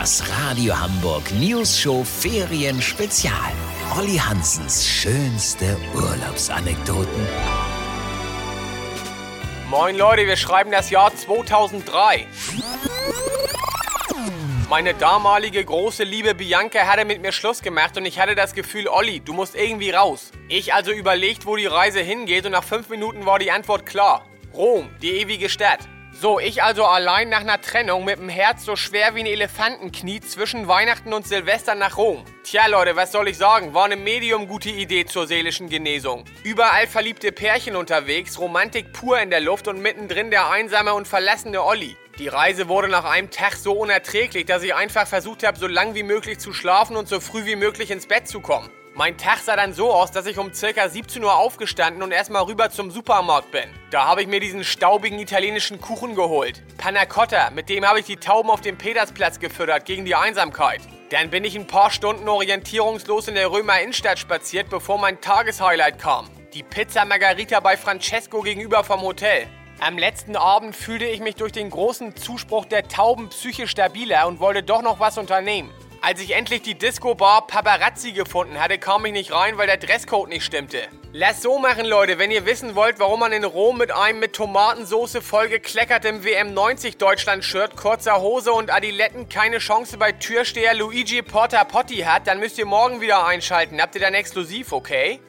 Das Radio Hamburg News Show Ferien Spezial. Olli Hansens schönste Urlaubsanekdoten. Moin Leute, wir schreiben das Jahr 2003. Meine damalige große Liebe Bianca hatte mit mir Schluss gemacht und ich hatte das Gefühl, Olli, du musst irgendwie raus. Ich also überlegt, wo die Reise hingeht und nach fünf Minuten war die Antwort klar. Rom, die ewige Stadt. So, ich also allein nach einer Trennung mit dem Herz so schwer wie ein Elefantenknie zwischen Weihnachten und Silvester nach Rom. Tja, Leute, was soll ich sagen? War eine medium gute Idee zur seelischen Genesung. Überall verliebte Pärchen unterwegs, Romantik pur in der Luft und mittendrin der einsame und verlassene Olli. Die Reise wurde nach einem Tag so unerträglich, dass ich einfach versucht habe, so lang wie möglich zu schlafen und so früh wie möglich ins Bett zu kommen. Mein Tag sah dann so aus, dass ich um circa 17 Uhr aufgestanden und erstmal rüber zum Supermarkt bin. Da habe ich mir diesen staubigen italienischen Kuchen geholt. Panna Cotta, mit dem habe ich die Tauben auf dem Petersplatz gefüttert gegen die Einsamkeit. Dann bin ich ein paar Stunden orientierungslos in der Römer Innenstadt spaziert, bevor mein Tageshighlight kam. Die Pizza Margarita bei Francesco gegenüber vom Hotel. Am letzten Abend fühlte ich mich durch den großen Zuspruch der Tauben psychisch stabiler und wollte doch noch was unternehmen. Als ich endlich die Disco-Bar Paparazzi gefunden hatte, kam ich nicht rein, weil der Dresscode nicht stimmte. Lass so machen, Leute, wenn ihr wissen wollt, warum man in Rom mit einem mit Tomatensoße vollgekleckertem WM90 Deutschland-Shirt, kurzer Hose und Adiletten keine Chance bei Türsteher Luigi Porta Potti hat, dann müsst ihr morgen wieder einschalten. Habt ihr dann exklusiv, okay?